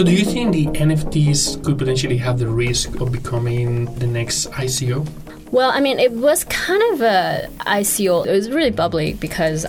So, do you think the NFTs could potentially have the risk of becoming the next ICO? Well, I mean, it was kind of a ICO. It was really bubbly because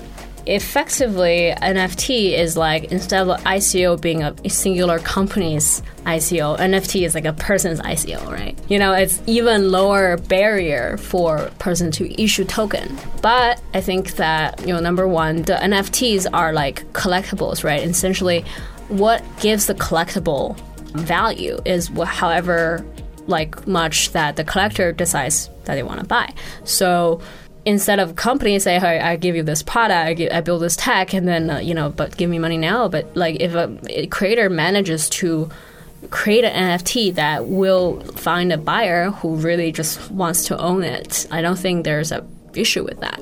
effectively NFT is like instead of ICO being a singular company's ICO, NFT is like a person's ICO, right? You know, it's even lower barrier for person to issue token. But I think that, you know, number one, the NFTs are like collectibles, right? Essentially, what gives the collectible value is however like much that the collector decides that they want to buy. So instead of companies say, "Hey, I give you this product, I, give, I build this tech, and then uh, you know, but give me money now." But like if a, a creator manages to create an NFT that will find a buyer who really just wants to own it, I don't think there's a issue with that.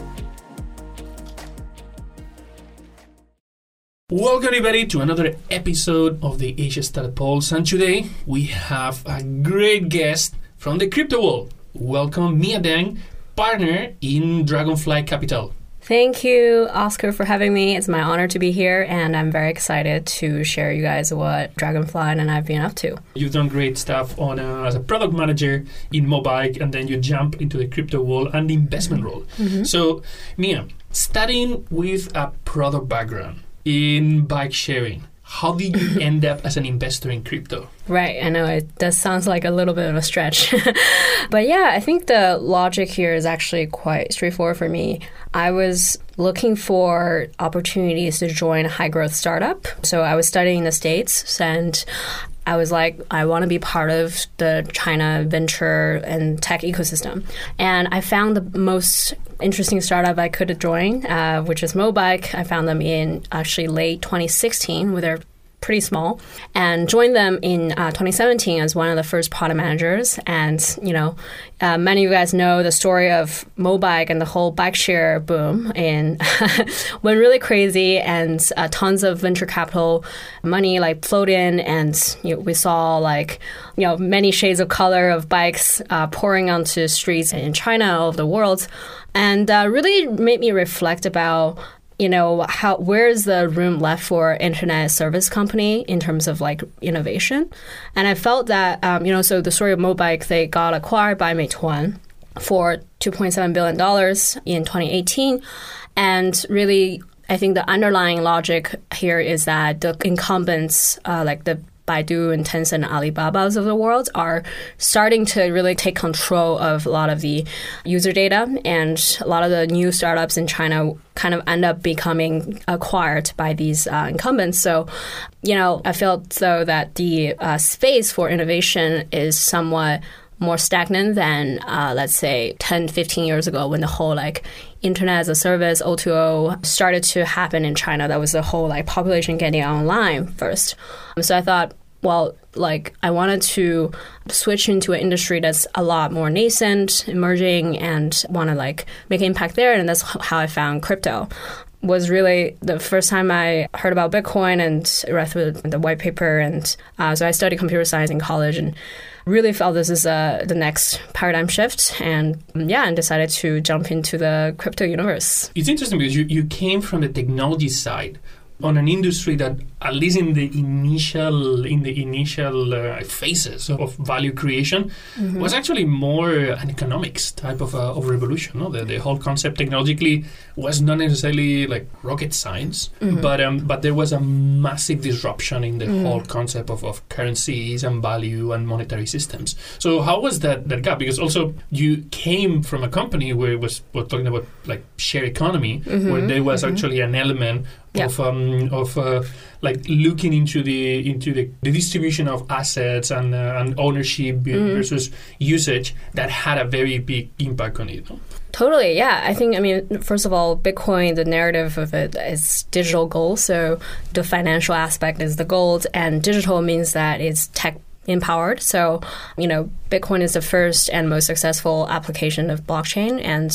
Welcome, everybody, to another episode of the Asia Startup Pulse. And today we have a great guest from the crypto world. Welcome, Mia Deng, partner in Dragonfly Capital. Thank you, Oscar, for having me. It's my honor to be here, and I'm very excited to share you guys what Dragonfly and I've been up to. You've done great stuff on uh, as a product manager in Mobike, and then you jump into the crypto world and the investment role. So, Mia, starting with a product background in bike sharing, how did you end up as an investor in crypto? Right, I know it does sounds like a little bit of a stretch. but yeah, I think the logic here is actually quite straightforward for me. I was looking for opportunities to join a high growth startup. So I was studying in the States and I was like, I want to be part of the China venture and tech ecosystem. And I found the most interesting startup I could join, uh, which is Mobike. I found them in actually late 2016 with their pretty small, and joined them in uh, 2017 as one of the first product managers. And you know, uh, many of you guys know the story of Mobike and the whole bike share boom, and went really crazy, and uh, tons of venture capital money like flowed in, and you know, we saw like you know many shades of color of bikes uh, pouring onto streets in China all over the world, and uh, really made me reflect about you know how where's the room left for internet service company in terms of like innovation? And i felt that um, you know so the story of mobike they got acquired by meituan for 2.7 billion dollars in 2018 and really i think the underlying logic here is that the incumbents uh, like the Baidu and Tencent and Alibaba's of the world are starting to really take control of a lot of the user data, and a lot of the new startups in China kind of end up becoming acquired by these uh, incumbents. So, you know, I felt though that the uh, space for innovation is somewhat more stagnant than uh, let's say 10 15 years ago when the whole like internet as a service o2o started to happen in china. That was the whole like population getting online first. So i thought well like i wanted to switch into an industry that's a lot more nascent emerging and want to like make an impact there and that's how i found crypto was really the first time I heard about Bitcoin and read through the white paper. And uh, so I studied computer science in college and really felt this is uh, the next paradigm shift. And yeah, and decided to jump into the crypto universe. It's interesting because you, you came from the technology side on an industry that at least in the initial in the initial uh, phases of value creation Mm-hmm. was actually more an economics type of, uh, of revolution no? the, the whole concept technologically was not necessarily like rocket science Mm-hmm. but um, but there was a massive disruption in the whole concept of, of currencies and value and monetary systems so how was that that gap because also you came from a company where it was we're talking about like share economy Mm-hmm. where there was actually an element Yeah. of um, of uh, like looking into the into the, the distribution of assets and uh, and ownership Mm-hmm. versus usage that had a very big impact on it. no? Totally, yeah. I think, I mean, first of all, Bitcoin, the narrative of it is digital gold. So the financial aspect is the gold, and digital means that it's tech empowered. So, you know, Bitcoin is the first and most successful application of blockchain. And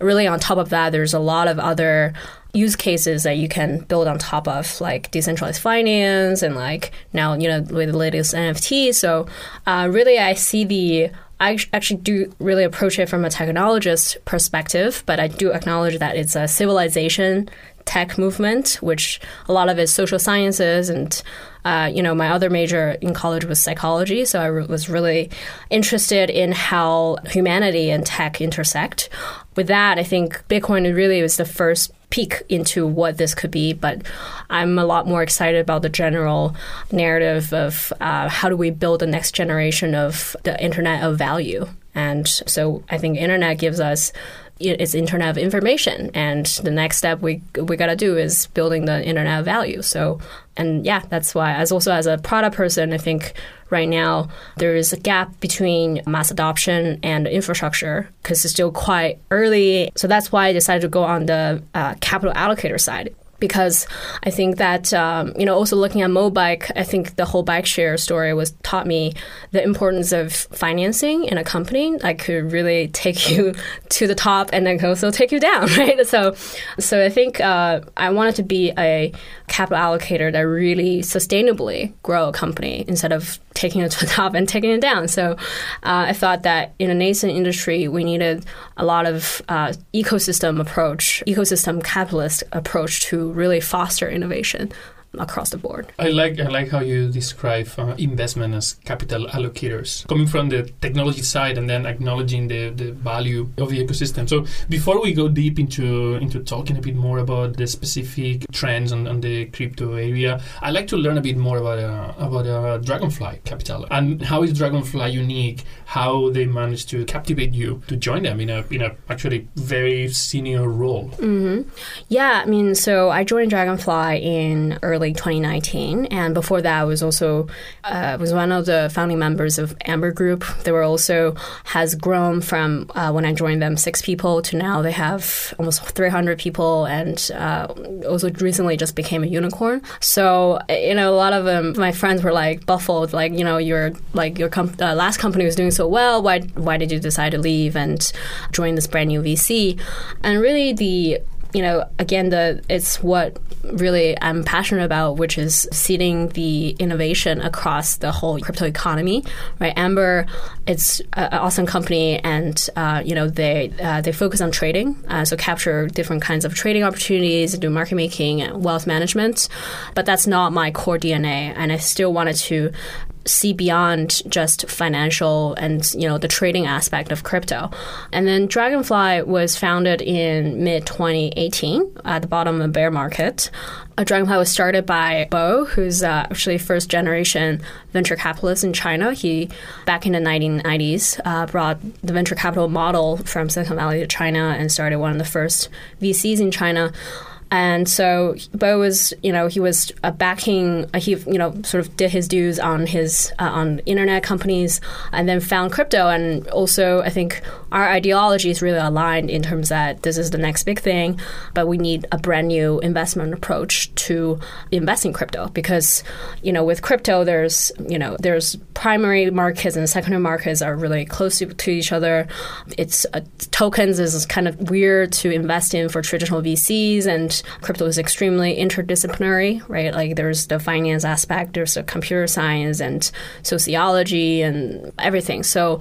really, on top of that, there's a lot of other use cases that you can build on top of, like decentralized finance and like now, you know, with the latest NFT. So, uh, really, I see the I actually do really approach it from a technologist perspective, but I do acknowledge that it's a civilization tech movement, which a lot of is social sciences and uh, you know my other major in college was psychology, so I re- was really interested in how humanity and tech intersect. With that, I think Bitcoin really was the first peek into what this could be, but I'm a lot more excited about the general narrative of uh, how do we build the next generation of the internet of value. And so I think internet gives us it's internet of information and the next step we we got to do is building the internet of value so and yeah that's why as also as a product person i think right now there is a gap between mass adoption and infrastructure because it's still quite early so that's why i decided to go on the uh, capital allocator side because I think that um, you know also looking at Mobike, I think the whole bike share story was taught me the importance of financing in a company. I could really take you to the top and then also take you down, right? So, so I think uh, I wanted to be a capital allocator that really sustainably grow a company instead of taking it to the top and taking it down. So uh, I thought that in a nascent industry, we needed a lot of uh, ecosystem approach, ecosystem capitalist approach to really foster innovation across the board. I like I like how you describe uh, investment as capital allocators, coming from the technology side and then acknowledging the, the value of the ecosystem. So before we go deep into into talking a bit more about the specific trends on, on the crypto area, I'd like to learn a bit more about uh, about uh, Dragonfly Capital and how is Dragonfly unique? How they managed to captivate you to join them in a in a actually very senior role. Mm-hmm. Yeah, I mean, so I joined Dragonfly in early 2019, and before that, I was also uh, was one of the founding members of Amber Group. They were also has grown from uh, when I joined them six people to now they have almost 300 people, and uh, also recently just became a unicorn. So you know, a lot of them, my friends were like baffled, like you know, your like your uh, last company was doing so well. Why why did you decide to leave and join this brand new VC? And really the you know, again, the it's what really I'm passionate about, which is seeding the innovation across the whole crypto economy. Right, Amber, it's an awesome company, and uh, you know they uh, they focus on trading, uh, so capture different kinds of trading opportunities, do market making, wealth management. But that's not my core DNA, and I still wanted to see beyond just financial and you know the trading aspect of crypto. And then Dragonfly was founded in mid 2018 at the bottom of the bear market. Uh, Dragonfly was started by Bo, who's uh, actually first generation venture capitalist in China. He back in the 1990s uh, brought the venture capital model from Silicon Valley to China and started one of the first VCs in China. And so Bo was, you know, he was uh, backing. Uh, he, you know, sort of did his dues on his uh, on internet companies, and then found crypto. And also, I think our ideology is really aligned in terms that this is the next big thing, but we need a brand new investment approach to investing crypto because, you know, with crypto, there's, you know, there's primary markets and secondary markets are really close to, to each other. It's uh, tokens is kind of weird to invest in for traditional VCs and crypto is extremely interdisciplinary, right? Like there's the finance aspect, there's the computer science and sociology and everything. So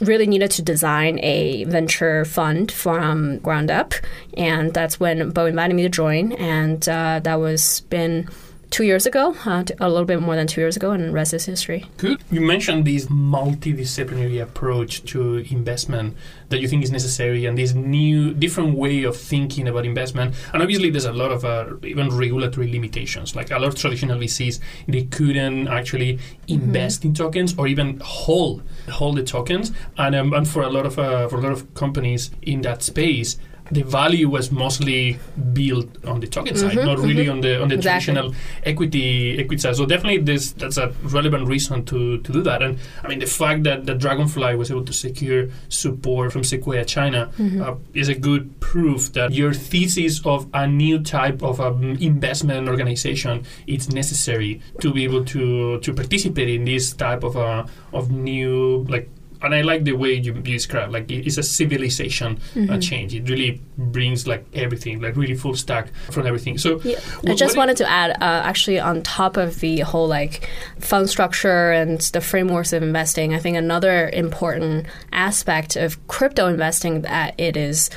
really needed to design a venture fund from ground up, and that's when Bo invited me to join, and uh, that was been two years ago, uh, a little bit more than two years ago, and the rest is history. Good. You mentioned this multidisciplinary approach to investment that you think is necessary, and this new, different way of thinking about investment. And obviously, there's a lot of uh, even regulatory limitations. Like a lot of traditional VCs, they couldn't actually invest mm-hmm. in tokens or even hold hold the tokens. And um, and for a lot of uh, for a lot of companies in that space, the value was mostly built on the token side, not really on the on the Mm-hmm, Exactly. traditional equity equity side. So definitely this that's a relevant reason to, to do that. And I mean the fact that, that Dragonfly was able to secure support from Sequoia China Mm-hmm. uh, is a good proof that your thesis of a new type of um, investment organization is necessary to be able to to participate in this type of uh, of new like and I like the way you, you describe like it's a civilization uh, change. It really brings like everything, like really full stack from everything. So Yeah. wh- I just wanted to add, uh, actually, on top of the whole like fund structure and the frameworks of investing, I think another important aspect of crypto investing that it is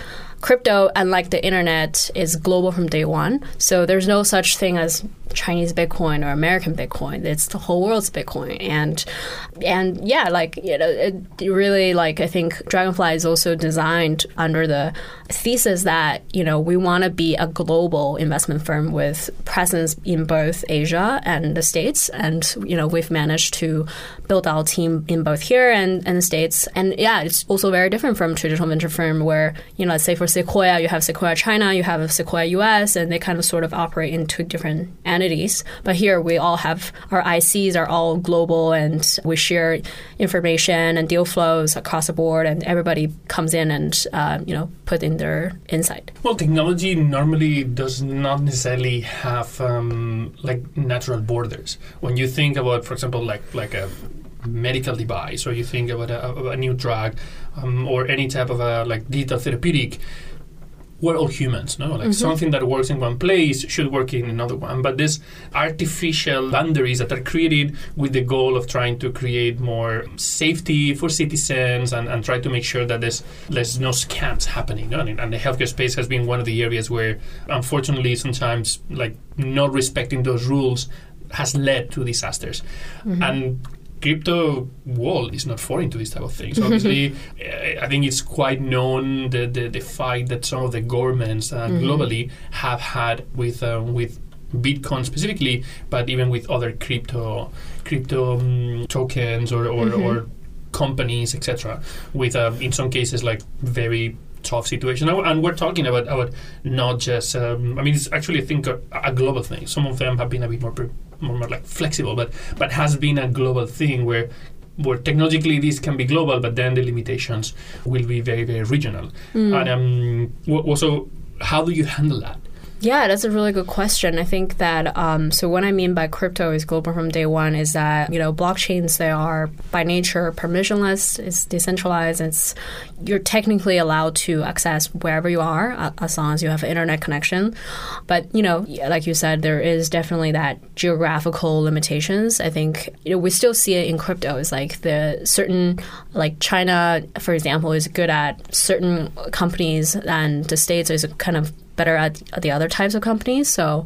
crypto, unlike the internet, is global from day one. So there's no such thing as Chinese Bitcoin or American Bitcoin. It's the whole world's Bitcoin, and and yeah, like you know, it really like I think Dragonfly is also designed under the thesis that you know we want to be a global investment firm with presence in both Asia and the States, and you know we've managed to build our team in both here and, and the States, and yeah, it's also very different from traditional venture firm where you know let's say for Sequoia you have Sequoia China, you have Sequoia US, and they kind of sort of operate in two different entities, but here we all have our ICs are all global and we share information and deal flows across the board, and everybody comes in and uh, you know put in their insight. Well, technology normally does not necessarily have um, like natural borders. When you think about, for example, like like a medical device, or you think about a, a new drug, um, or any type of a like digital therapeutic, we're all humans, no? Like something that works in one place should work in another one. But these artificial boundaries that are created with the goal of trying to create more safety for citizens and, and try to make sure that there's there's no scams happening. No? And, and the healthcare space has been one of the areas where, unfortunately, sometimes like not respecting those rules has led to disasters. And crypto world is not foreign to this type of things. Obviously, uh, I think it's quite known the, the, the fight that some of the governments uh, globally have had with uh, with Bitcoin specifically, but even with other crypto crypto um, tokens or or, or companies, etc. With uh, in some cases like very tough situation, And- and we're talking about about not just. Um, I mean, it's actually I think a, a global thing. Some of them have been a bit more pre- more, more like flexible, but but has been a global thing where where technologically this can be global, but then the limitations will be very very regional. And um, also, how do you handle that? Yeah, that's a really good question. I think that um, so what I mean by crypto is global from day one is that you know blockchains they are by nature permissionless. It's decentralized. It's you're technically allowed to access wherever you are uh, as long as you have internet connection. But you know, like you said, there is definitely that geographical limitations. I think you know we still see it in crypto. It's like the certain like China, for example, is good at certain companies, and the states is kind of better at the other types of companies. So,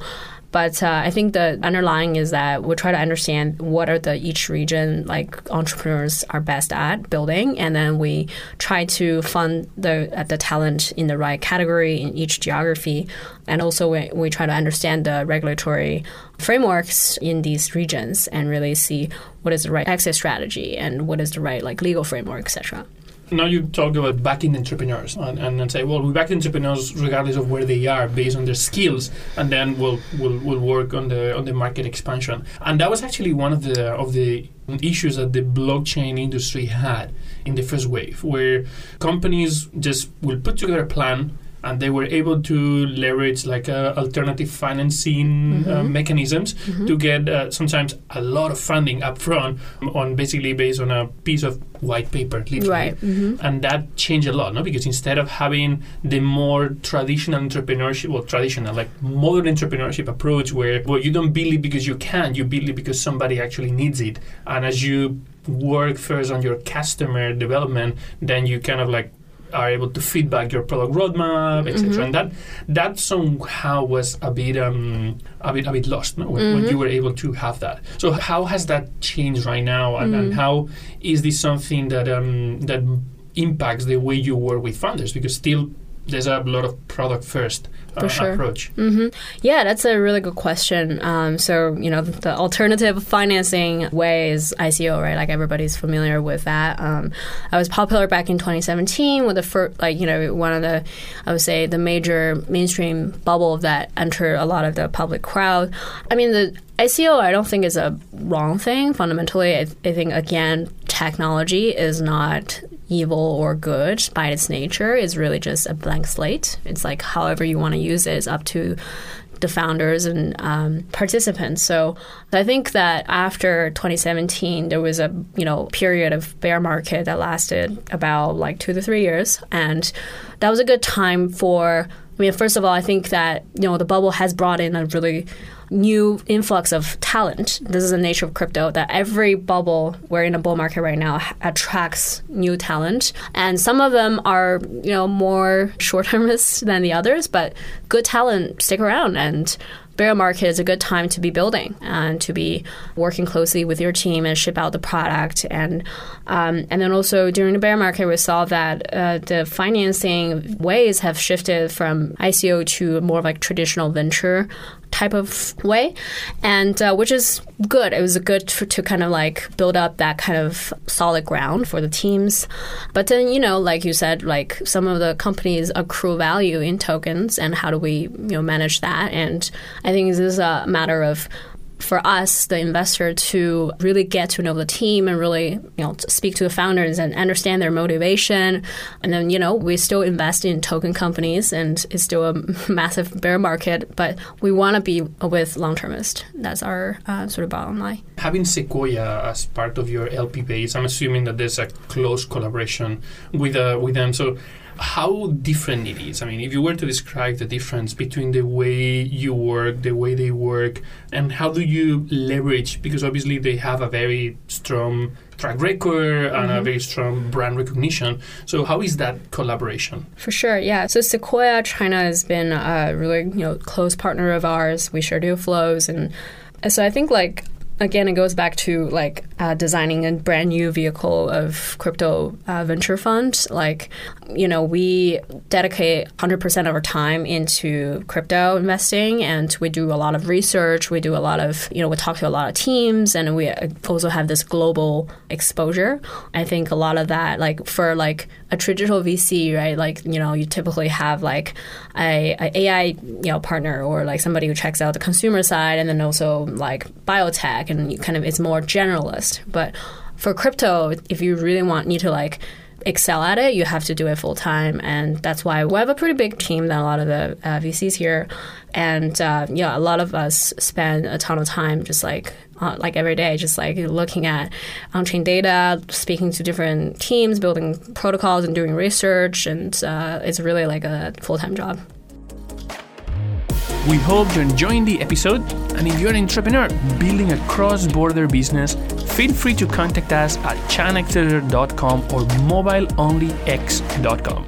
but uh, I think the underlying is that we try to understand what are the each region like entrepreneurs are best at building, and then we try to fund the uh, the talent in the right category in each geography, and also we, we try to understand the regulatory frameworks in these regions and really see what is the right exit strategy and what is the right like legal framework, etc. Now you talk about backing entrepreneurs and, and, and say, well, we back entrepreneurs regardless of where they are, based on their skills, and then we'll we'll, we'll work on the on the market expansion. And that was actually one of the of the issues that the blockchain industry had in the first wave, where companies just will put together a plan and they were able to leverage like uh, alternative financing uh, mechanisms to get uh, sometimes a lot of funding up front on basically based on a piece of white paper literally. Right. hmm and that changed a lot no? Because instead of having the more traditional entrepreneurship well traditional like modern entrepreneurship approach where well you don't build it because you can you build it because somebody actually needs it. And as you work first on your customer development then you kind of like are able to feedback your product roadmap, etc. And that that somehow was a bit um, a bit a bit lost no? when, when you were able to have that. So how has that changed right now, and, and how is this something that um, that impacts the way you work with founders? Because still there's a lot of product first uh, sure. approach. hmm Yeah, that's a really good question. Um, so, you know, the alternative financing way is ICO, right? Like everybody's familiar with that. Um, I was popular back in 2017 with the first, like, you know, one of the, I would say, the major mainstream bubble that entered a lot of the public crowd. I mean, the ICO, I don't think is a wrong thing. Fundamentally, I, I think again, technology is not evil or good by its nature. is really just a blank slate. It's like however you want to use it is up to the founders and um, participants. So I think that after 2017, there was a you know period of bear market that lasted about like two to three years, and that was a good time for. I mean, first of all, I think that you know the bubble has brought in a really new influx of talent. This is the nature of crypto that every bubble we're in a bull market right now attracts new talent, and some of them are you know more short termist than the others, but good talent stick around and bear market is a good time to be building and to be working closely with your team and ship out the product. And um, and then also during the bear market, we saw that uh, the financing ways have shifted from ICO to more like traditional venture type of way, and uh, which is good. It was good for, to kind of like build up that kind of solid ground for the teams. But then, you know, like you said, like some of the companies accrue value in tokens, and how do we, you know, manage that? And I think this is a matter of for us, the investor, to really get to know the team and really, you know, speak to the founders and understand their motivation. And then, you know, we still invest in token companies and it's still a massive bear market, but we want to be with long termists. That's our uh, sort of bottom line. Having Sequoia as part of your LP base, I'm assuming that there's a close collaboration with uh, with them. So how different it is. I mean, if you were to describe the difference between the way you work, the way they work, and how do you leverage? Because obviously they have a very strong track record and Mm-hmm. a very strong brand recognition. So how is that collaboration? For sure, yeah. So Sequoia China has been a really you know close partner of ours. We share deal flows, and so I think like again it goes back to like uh, designing a brand new vehicle of crypto uh, venture fund. Like you know we dedicate 100% of our time into crypto investing, and we do a lot of research. We do a lot of you know we talk to a lot of teams, and we also have this global exposure. I think a lot of that like for like a traditional VC, right? Like you know, you typically have like a, a AI you know partner or like somebody who checks out the consumer side, and then also like biotech, and you kind of it's more generalist. But for crypto, if you really want need to like excel at it, you have to do it full time, and that's why we have a pretty big team than a lot of the uh, VCs here, and uh, yeah, a lot of us spend a ton of time just like uh, like every day, just like looking at on-chain data, speaking to different teams, building protocols, and doing research, and uh, it's really like a full-time job. We hope you're enjoying the episode, and if you're an entrepreneur building a cross-border business, feel free to contact us at chinaccelerator.com or mobileonlyx.com.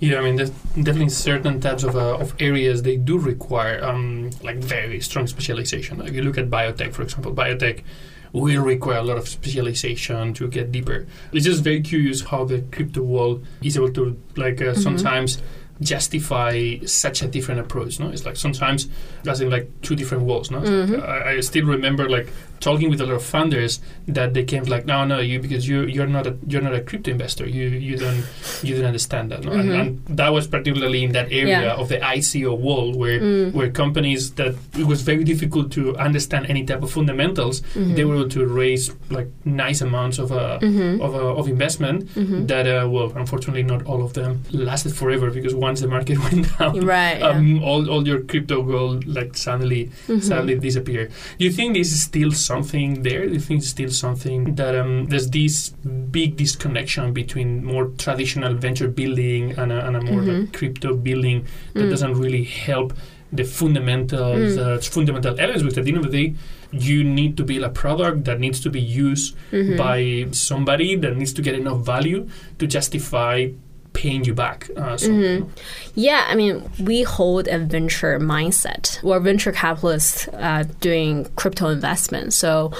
Yeah, I mean, there's definitely certain types of, uh, of areas they do require um, like very strong specialization. Like you look at biotech, for example, biotech will require a lot of specialization to get deeper. It's just very curious how the crypto world is able to like uh, sometimes justify such a different approach. No, it's like sometimes that's in like two different worlds. No, It's like, I, I still remember like talking with a lot of founders that they came like, no, no, you because you you're not a you're not a crypto investor. You you don't you don't understand that. No? And, and that was particularly in that area Yeah. of the ICO world where where companies that it was very difficult to understand any type of fundamentals. They were able to raise like nice amounts of uh, of, uh, of investment that uh, well, unfortunately, not all of them lasted forever because once the market went down, Right. yeah. um, all, all your crypto gold like suddenly suddenly disappear. Do you think this is still something there? Do you think it's still something that um, there's this big disconnection between more traditional venture building and a, and a more like crypto building that doesn't really help the fundamentals, uh, fundamental elements? Because at the end of the day, you need to build a product that needs to be used by somebody that needs to get enough value to justify paying you back. Uh, so, Yeah, I mean, we hold a venture mindset. We're venture capitalists uh, doing crypto investment. So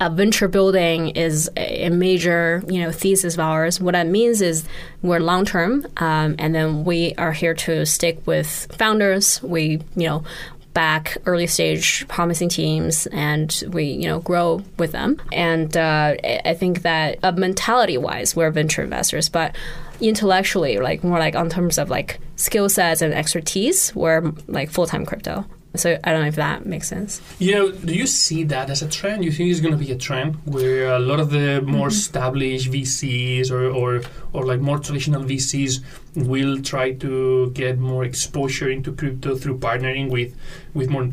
uh, venture building is a major, you know, thesis of ours. What that means is we're long term, um, and then we are here to stick with founders. We, you know, back early stage promising teams and we you know grow with them and uh, i think that uh, mentality wise we're venture investors but intellectually like more like on terms of like skill sets and expertise we're like full-time crypto so I don't know if that makes sense. You know, do you see that as a trend? You think it's going to be a trend where a lot of the more mm-hmm. established VCs or, or or like more traditional VCs will try to get more exposure into crypto through partnering with with more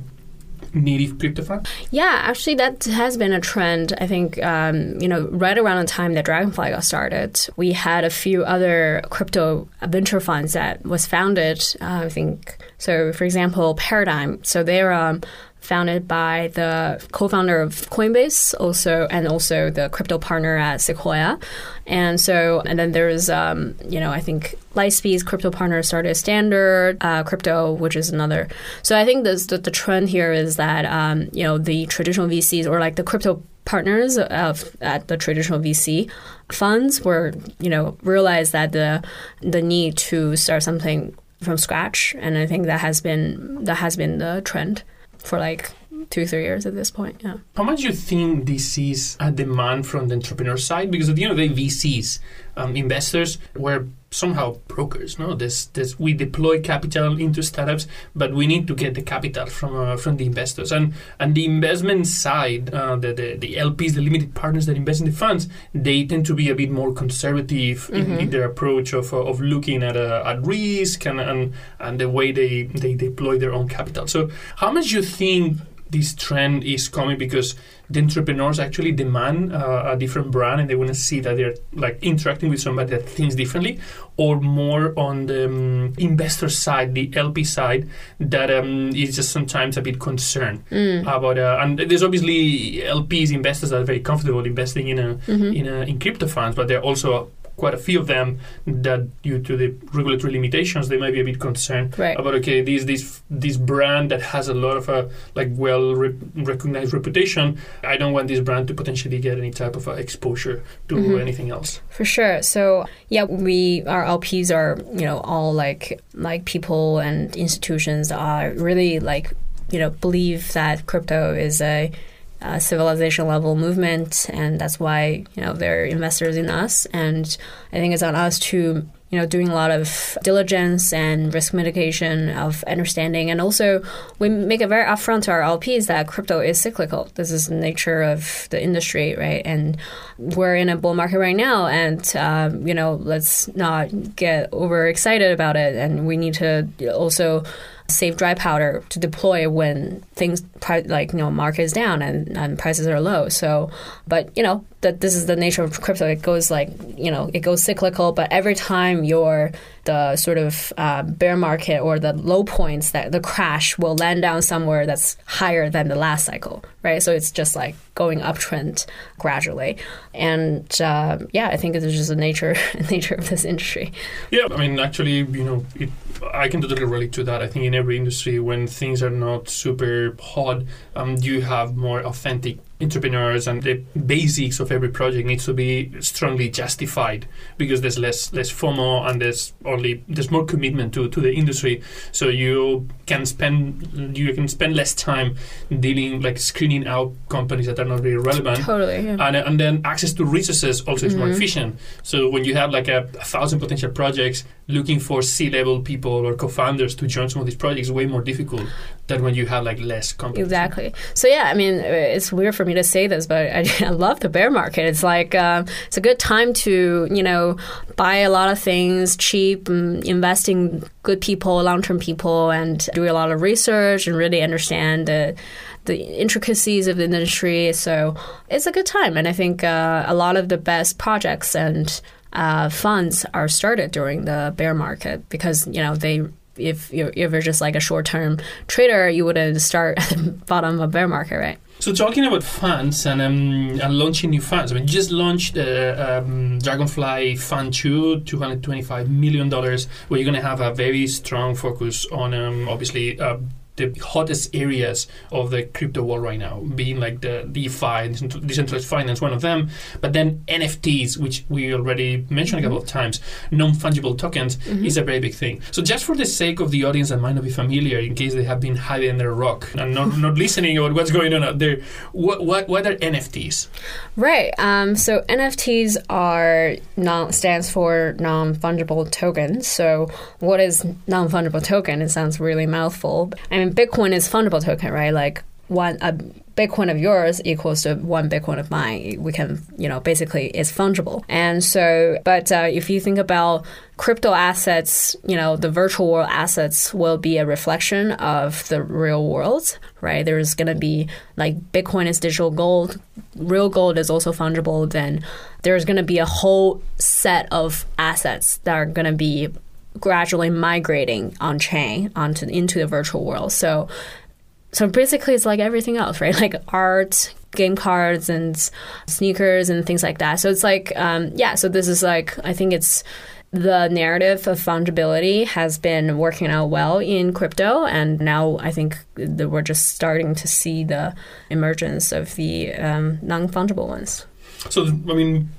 native crypto fund? Yeah, actually, that has been a trend. I think, um, you know, right around the time that Dragonfly got started, we had a few other crypto venture funds that was founded. Uh, I think so. For example, Paradigm. So they're um, founded by the co-founder of Coinbase, also and also the crypto partner at Sequoia. And so, and then there's, um, you know, I think Lightspeed's crypto partner started Standard uh, Crypto, which is another. So I think this, the, the trend here is that, um, you know, the traditional VCs or like the crypto partners of at the traditional VC funds were, you know, realized that the the need to start something from scratch, and I think that has been that has been the trend for like two three years at this point yeah. How much do you think this is a demand from the entrepreneur side? Because at the end of the day vcs um, investors were somehow brokers no? This, this we deploy capital into startups but we need to get the capital from uh, from the investors. And and the investment side uh, the, the, the lps the limited partners that invest in the funds they tend to be a bit more conservative mm-hmm. in, in, their approach of, uh, of looking at, uh, at risk and, and and the way they they deploy their own capital. So how much you think this trend is coming because the entrepreneurs actually demand uh, a different brand and they want to see that they're like interacting with somebody that thinks differently or more on the um, investor side the lp side that um, is just sometimes a bit concerned mm. about uh, and there's obviously lps investors that are very comfortable investing in a, mm-hmm. in, a in crypto funds but they're also quite a few of them that due to the regulatory limitations they might be a bit concerned right. about okay this this this brand that has a lot of a uh, like well re- recognized reputation i don't want this brand to potentially get any type of uh, exposure to mm-hmm. anything else for sure so yeah we our lps are you know all like like people and institutions are really like you know believe that crypto is a uh, civilization level movement, and that's why you know they're investors in us. And I think it's on us to you know doing a lot of diligence and risk mitigation of understanding, and also we make it very upfront to our LPs that crypto is cyclical. This is the nature of the industry, right? And we're in a bull market right now, and um, you know let's not get overexcited about it, and we need to also save dry powder to deploy when things like you know market is down and, and prices are low. So, but you know that this is the nature of crypto. It goes like you know it goes cyclical, but every time you're the sort of uh, bear market or the low points that the crash will land down somewhere that's higher than the last cycle, right? So it's just like going uptrend gradually, and uh, yeah, I think it's just the nature nature of this industry. Yeah, I mean, actually, you know, it, I can totally relate to that. I think in every industry, when things are not super hot, um, you have more authentic entrepreneurs and the basics of every project needs to be strongly justified because there's less less FOMO and there's only there's more commitment to, to the industry so you can spend you can spend less time dealing like screening out companies that are not really relevant totally yeah. and, and then access to resources also mm-hmm. is more mm-hmm. efficient so when you have like a, a thousand potential projects looking for C-level people or co-founders to join some of these projects is way more difficult than when you have like less companies. Exactly. So yeah, I mean, it's weird for me to say this, but I, I love the bear market. It's like uh, it's a good time to you know buy a lot of things cheap, and invest in good people, long-term people, and do a lot of research and really understand the the intricacies of the industry. So it's a good time, and I think uh, a lot of the best projects and uh, funds are started during the bear market because you know they if you're, if you're just like a short term trader, you wouldn't start at the bottom of a bear market, right? So talking about funds and, um, and launching new funds, I mean, just launched uh, um, Dragonfly Fund 2, $225 million, where you're going to have a very strong focus on, um, obviously, uh, the hottest areas of the crypto world right now, being like the DeFi, decentralized finance, one of them, but then NFTs, which we already mentioned mm-hmm. a couple of times, non fungible tokens, mm-hmm. is a very big thing. So, just for the sake of the audience that might not be familiar, in case they have been hiding under a rock and not, not listening about what's going on out there, what, what, what are NFTs? Right. Um, so, NFTs are non, stands for non fungible tokens. So, what is non fungible token? It sounds really mouthful. I mean, Bitcoin is fungible token, right? Like one a Bitcoin of yours equals to one Bitcoin of mine. We can, you know, basically it's fungible. And so, but uh, if you think about crypto assets, you know, the virtual world assets will be a reflection of the real world, right? There's going to be like Bitcoin is digital gold, real gold is also fungible. Then there's going to be a whole set of assets that are going to be gradually migrating on chain onto into the virtual world. So so basically it's like everything else, right? Like art, game cards and sneakers and things like that. So it's like um, yeah, so this is like I think it's the narrative of fungibility has been working out well in crypto, and now I think that we're just starting to see the emergence of the um, non fungible ones. So, I mean,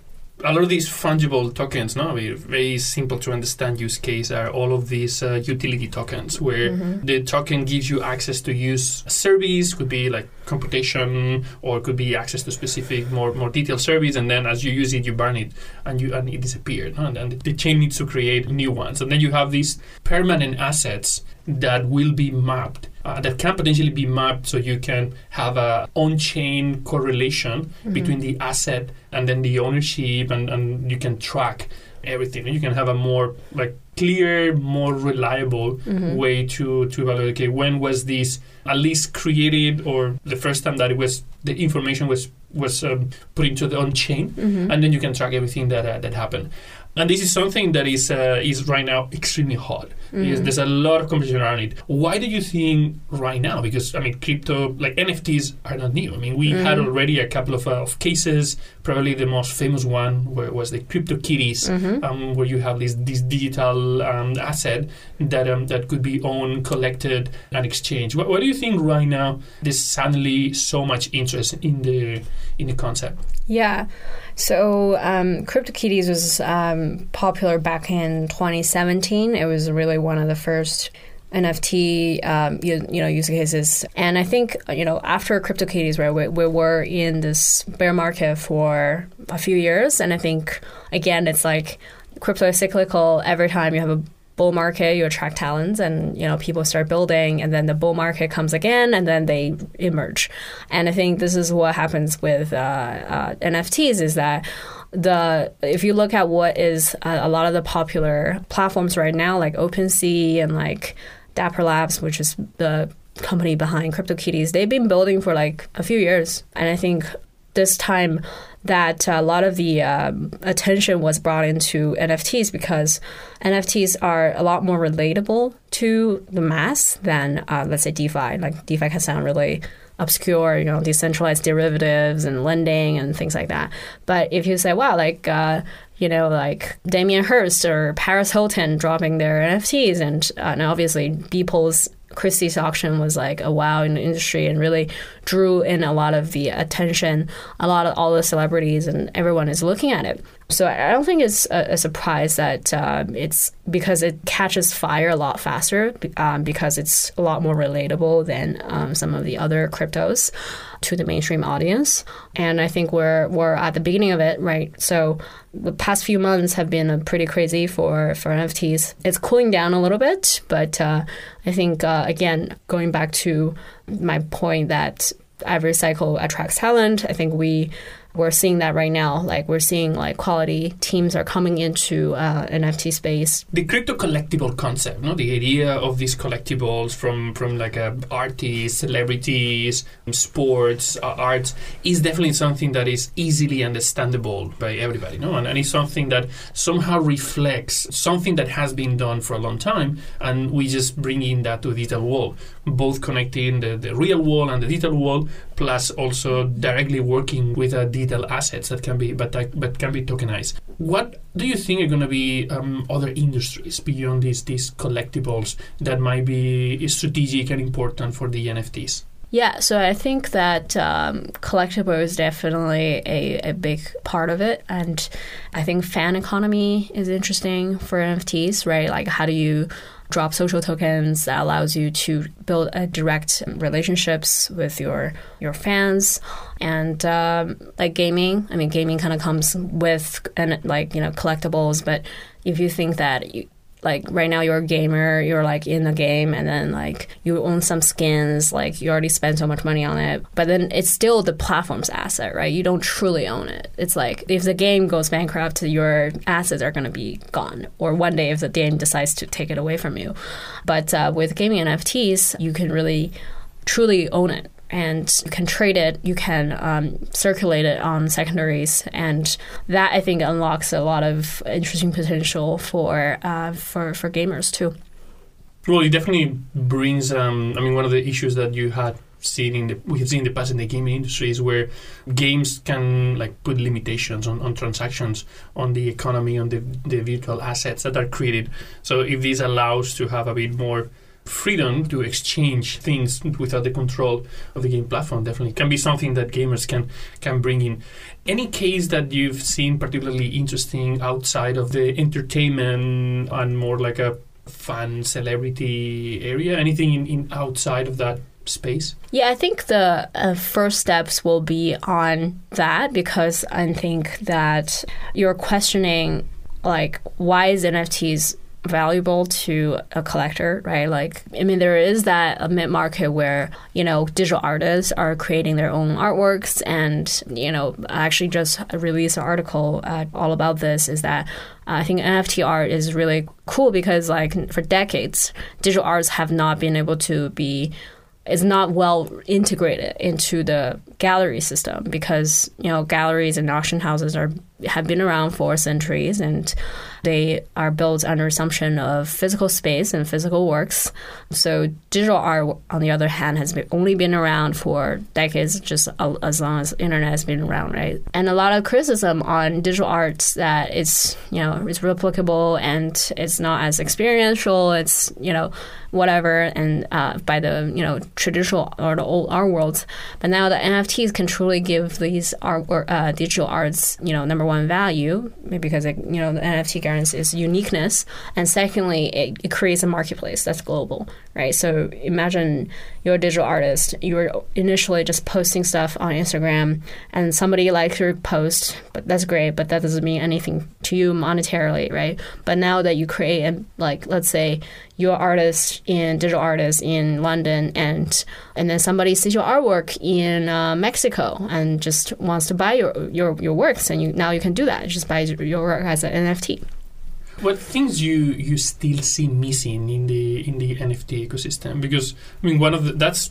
a lot of these fungible tokens, no, very simple to understand use case are all of these uh, utility tokens, where mm-hmm. the token gives you access to use a service, could be like computation, or could be access to specific more more detailed service, and then as you use it, you burn it, and you and it disappeared, no? and, and the chain needs to create new ones, and then you have these permanent assets that will be mapped uh, that can potentially be mapped so you can have a on-chain correlation mm-hmm. between the asset and then the ownership and, and you can track everything and you can have a more like clear more reliable mm-hmm. way to to evaluate okay when was this at least created or the first time that it was the information was was um, put into the on chain mm-hmm. and then you can track everything that uh, that happened and this is something that is uh, is right now extremely hot. Mm. There's a lot of competition around it. Why do you think right now? Because I mean, crypto like NFTs are not new. I mean, we mm. had already a couple of, uh, of cases. Probably the most famous one was the CryptoKitties, mm-hmm. um, where you have this this digital um, asset that um, that could be owned, collected, and exchanged. What, what do you think right now? There's suddenly so much interest in the in the concept. Yeah. So um, CryptoKitties was um, popular back in 2017. It was really one of the first NFT, um, you, you, know, use cases. And I think, you know, after CryptoKitties, right, we, we, were in this bear market for a few years. And I think, again, it's like crypto is cyclical. Every time you have a bull market, you attract talents, and you know people start building, and then the bull market comes again, and then they emerge. And I think this is what happens with uh, uh, NFTs is that the if you look at what is a, a lot of the popular platforms right now, like OpenSea and like Dapper Labs, which is the company behind CryptoKitties, they've been building for like a few years, and I think this time that a lot of the um, attention was brought into NFTs because NFTs are a lot more relatable to the mass than, uh, let's say, DeFi. Like DeFi can sound really obscure, you know, decentralized derivatives and lending and things like that. But if you say, wow, like, uh, you know, like Damien Hirst or Paris Hilton dropping their NFTs, and, uh, and obviously Beeple's Christie's auction was like a wow in the industry and really drew in a lot of the attention. A lot of all the celebrities and everyone is looking at it. So I don't think it's a, a surprise that uh, it's because it catches fire a lot faster um, because it's a lot more relatable than um, some of the other cryptos to the mainstream audience. And I think we're we're at the beginning of it, right? So the past few months have been pretty crazy for for NFTs. It's cooling down a little bit, but uh, I think uh, again going back to my point that every cycle attracts talent. I think we we're seeing that right now. Like we're seeing like quality teams are coming into uh, NFT space. The crypto collectible concept, no, the idea of these collectibles from from like uh, artists, celebrities, sports, uh, arts is definitely something that is easily understandable by everybody, no, and, and it's something that somehow reflects something that has been done for a long time, and we just bring in that to the digital world, both connecting the, the real world and the digital world, plus also directly working with a digital assets that can be but but can be tokenized. What do you think are going to be um, other industries beyond these these collectibles that might be strategic and important for the NFTs? Yeah, so I think that um, collectible is definitely a, a big part of it. And I think fan economy is interesting for NFTs, right? Like, how do you drop social tokens that allows you to build a direct relationships with your your fans. And um, like gaming i mean gaming kind of comes with and like you know collectibles but if you think that like right now you're a gamer, you're like in the game, and then like you own some skins, like you already spent so much money on it, but then it's still the platform's asset, right? You don't truly own it. It's like if the game goes bankrupt, your assets are going to be gone, or one day if the game decides to take it away from you. But uh, with gaming NFTs, you can really truly own it and you can trade it, you can um, circulate it on secondaries, and that I think unlocks a lot of interesting potential for uh, for for gamers too. Well, it definitely brings. Um, I mean, one of the issues that you had seen in the we have seen in the past in the gaming industry is where games can like put limitations on, on transactions on the economy on the the virtual assets that are created. So if this allows to have a bit more freedom to exchange things without the control of the game platform definitely can be something that gamers can can bring in. Any case that you've seen particularly interesting outside of the entertainment and more like a fan celebrity area? Anything in, in outside of that space? Yeah, I think the uh, first steps will be on that because I think that you're questioning like why is NFTs valuable to a collector, right? Like, I mean, there is that mid market where, you know, digital artists are creating their own artworks. And, you know, I actually just released an article uh, all about this is that I think NFT art is really cool because, like, for decades, digital arts have not been able to be is not well integrated into the gallery system because you know galleries and auction houses are have been around for centuries and they are built under assumption of physical space and physical works. So digital art, on the other hand, has been, only been around for decades, just as long as internet has been around, right? And a lot of criticism on digital arts that it's you know it's replicable and it's not as experiential. It's you know whatever and uh, by the you know traditional or the old art worlds. But now the NFTs can truly give these art uh, digital arts you know number one value maybe because it, you know the NFT guarantees uniqueness, and secondly it, it creates a marketplace that's global, right? So imagine you're a digital artist. You were initially just posting stuff on Instagram, and somebody likes your post, but that's great, but that doesn't mean anything to you monetarily, right? But now that you create, and like, let's say you're an artist in digital artist in London, and and then somebody sees your artwork in uh, Mexico and just wants to buy your your your works, and you now you can do that. Just by your work as an NFT. What things you you still see missing in the in the NFT ecosystem? Because I mean, one of the that's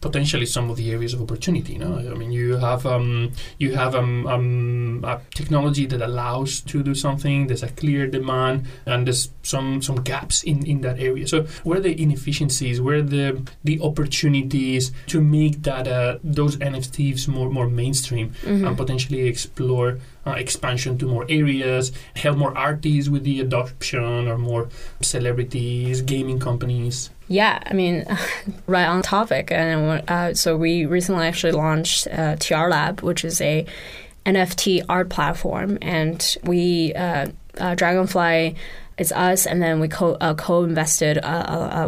potentially some of the areas of opportunity. You know, I mean, you have um, you have um, um, a technology that allows to do something. There's a clear demand, and there's some some gaps in, in that area. So, where are the inefficiencies? Where are the the opportunities to make that uh, those NFTs more more mainstream mm-hmm. and potentially explore uh, expansion to more areas, help more artists with the adoption, or more celebrities, gaming companies. Yeah, I mean, right on topic. And uh, so we recently actually launched uh, TR Lab, which is a NFT art platform, and we uh, uh, Dragonfly is us, and then we co uh, co-invested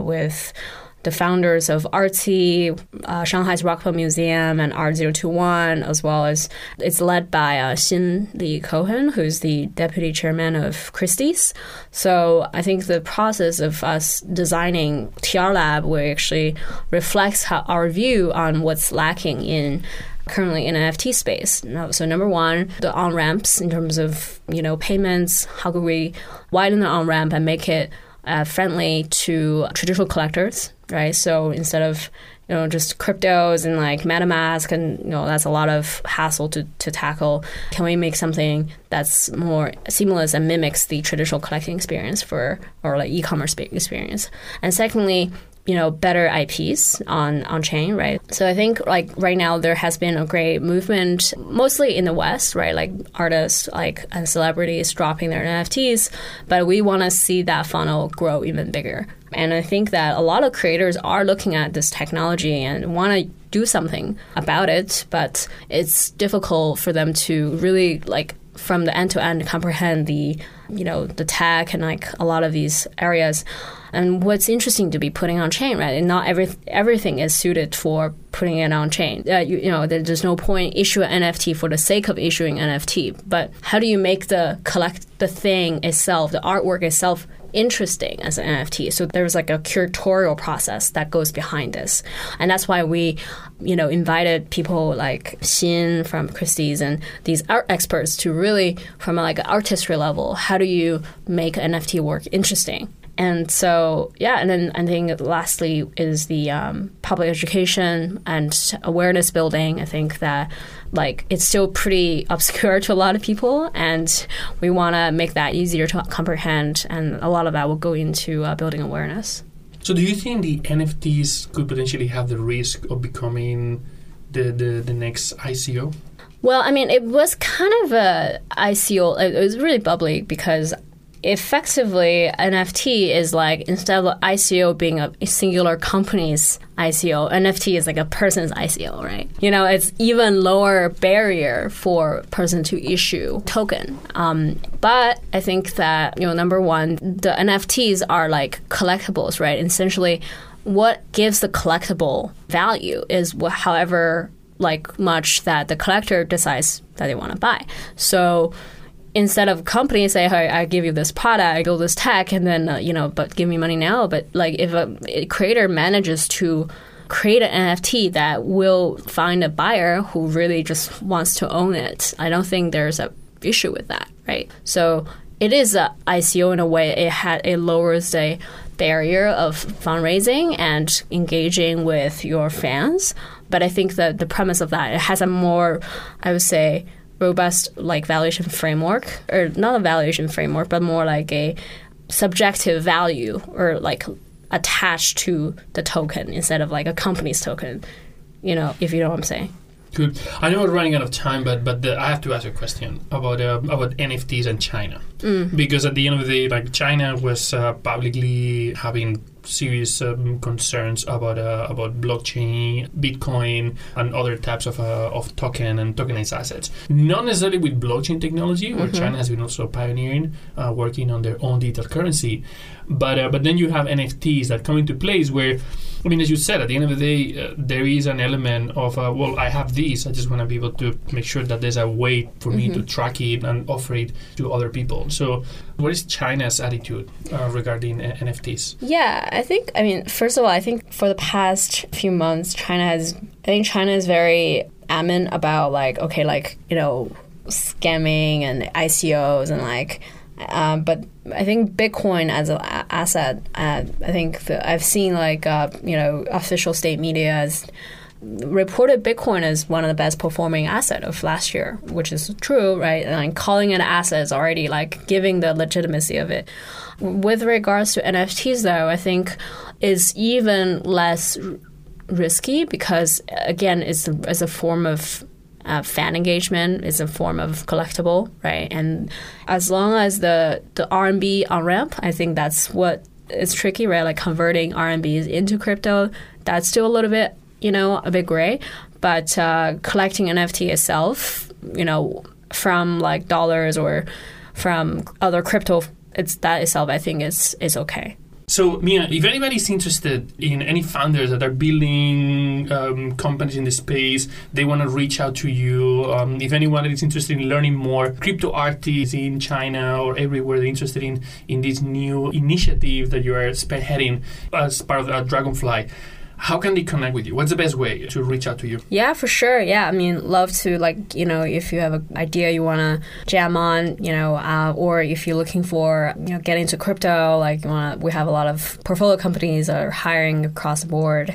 with the founders of Artsy, uh, Shanghai's Rockbund Art Museum, and Art 021, as well as it's led by uh, Xin Li Cohen, who's the deputy chairman of Christie's. So I think the process of us designing TR Lab will actually reflects how, our view on what's lacking in currently in NFT space. So number one, the on ramps in terms of you know payments. How could we widen the on ramp and make it uh, friendly to traditional collectors, right? So instead of you know just cryptos and like MetaMask, and you know that's a lot of hassle to, to tackle. Can we make something that's more seamless and mimics the traditional collecting experience for or like e-commerce experience? And secondly, you know better IPs on on chain, right? So I think like right now there has been a great movement, mostly in the West, right? Like artists like and celebrities dropping their NFTs, but we want to see that funnel grow even bigger. And I think that a lot of creators are looking at this technology and want to do something about it, but it's difficult for them to really like from the end to end comprehend the you know the tech and like a lot of these areas. And what's interesting to be putting on chain right and not every everything is suited for putting it on chain. Uh, you, you know there's no point issue an nft for the sake of issuing nft but how do you make the collect the thing itself the artwork itself interesting as an NFT. So there's like a curatorial process that goes behind this. And that's why we, you know, invited people like Xin from Christie's and these art experts to really, from like an artistry level, how do you make NFT work interesting? And so, yeah, and then I think lastly is the um, public education and awareness building. I think that like it's still pretty obscure to a lot of people, and we want to make that easier to comprehend. And a lot of that will go into uh, building awareness. So, do you think the NFTs could potentially have the risk of becoming the, the, the next ICO? Well, I mean, it was kind of a ICO. It was really bubbly because effectively NFT is like instead of ICO being a singular company's ICO, NFT is like a person's ICO, right? You know, it's even lower barrier for person to issue token. Um, but I think that you know, number one, the NFTs are like collectibles, right? Essentially, what gives the collectible value is wh- however like much that the collector decides that they want to buy. So instead of companies say, "Hey, I give you this product, I build this tech, and then uh, you know, but give me money now." But like if a, a, creator manages to create an NFT that will find a buyer who really just wants to own it, I don't think there's a issue with that, right? So it is a ICO in a way. It had it lowers the barrier of fundraising and engaging with your fans. But I think that the premise of that it has a more, I would say, robust like valuation framework or not a valuation framework but more like a subjective value or like attached to the token instead of like a company's token you know if you know what i'm saying Good. I know we're running out of time, but but the, I have to ask a question about uh, about NFTs and China, mm. because at the end of the day, like China was uh, publicly having serious um, concerns about uh, about blockchain, Bitcoin, and other types of uh, of token and tokenized assets. Not necessarily with blockchain technology, where mm-hmm. China has been also pioneering, uh, working on their own digital currency. But uh, but then you have NFTs that come into place where I mean, as you said, at the end of the day, uh, there is an element of, uh, well, I have these. I just want to be able to make sure that there's a way for mm-hmm. me to mm-hmm. track it and offer it to other people. So, what is China's attitude uh, regarding uh, NFTs? Yeah, I think, I mean, first of all, I think for the past few months, China has, I think China is very adamant about, like, okay, like, you know, scamming and ICOs and, like, uh, but I think Bitcoin as an asset, uh, I think the, I've seen like uh, you know official state media has reported Bitcoin as one of the best performing asset of last year, which is true, right? And calling it an asset is already like giving the legitimacy of it. With regards to NFTs, though, I think is even less risky because again, it's it's a form of uh, fan engagement is a form of collectible, right? And as long as the the RMB on ramp, I think that's what is tricky, right? Like converting RMBs into crypto, that's still a little bit, you know, a bit gray. But uh, collecting NFT itself, you know, from like dollars or from other crypto, it's that itself, I think is is okay. So, Mia, if anybody's interested in any founders that are building um, companies in the space, they want to reach out to you. Um, if anyone is interested in learning more, crypto artists in China or everywhere, they're interested in, in this new initiative that you are spearheading as part of uh, Dragonfly how can they connect with you? What's the best way to reach out to you? Yeah, for sure. Yeah, I mean, love to like you know if you have an idea you want to jam on, you know, uh, or if you're looking for you know get into crypto, like you want we have a lot of portfolio companies that are hiring across the board.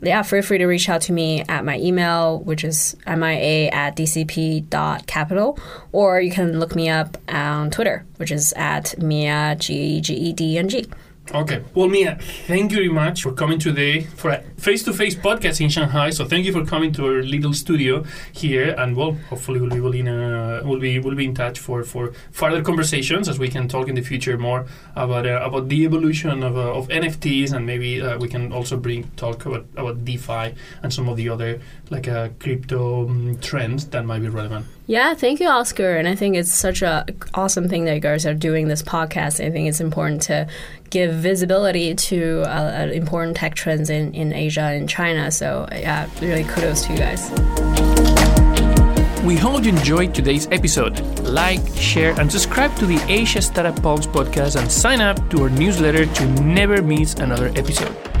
Yeah, feel free to reach out to me at my email, which is mia at dcp.capital, or you can look me up on Twitter, which is at mia g g e d n g. Okay. Well, Mia, thank you very much for coming today for a face-to-face podcast in Shanghai. So thank you for coming to our little studio here, and well, hopefully we'll be will in we'll be we'll be in touch for, for further conversations as we can talk in the future more about uh, about the evolution of, uh, of NFTs, and maybe uh, we can also bring talk about about DeFi and some of the other like uh, crypto um, trends that might be relevant. Yeah, thank you, Oscar. And I think it's such a awesome thing that you guys are doing this podcast. I think it's important to give visibility to uh, important tech trends in, in Asia and China. So yeah, really kudos to you guys. We hope you enjoyed today's episode. Like, share, and subscribe to the Asia Startup Pulse podcast and sign up to our newsletter to never miss another episode.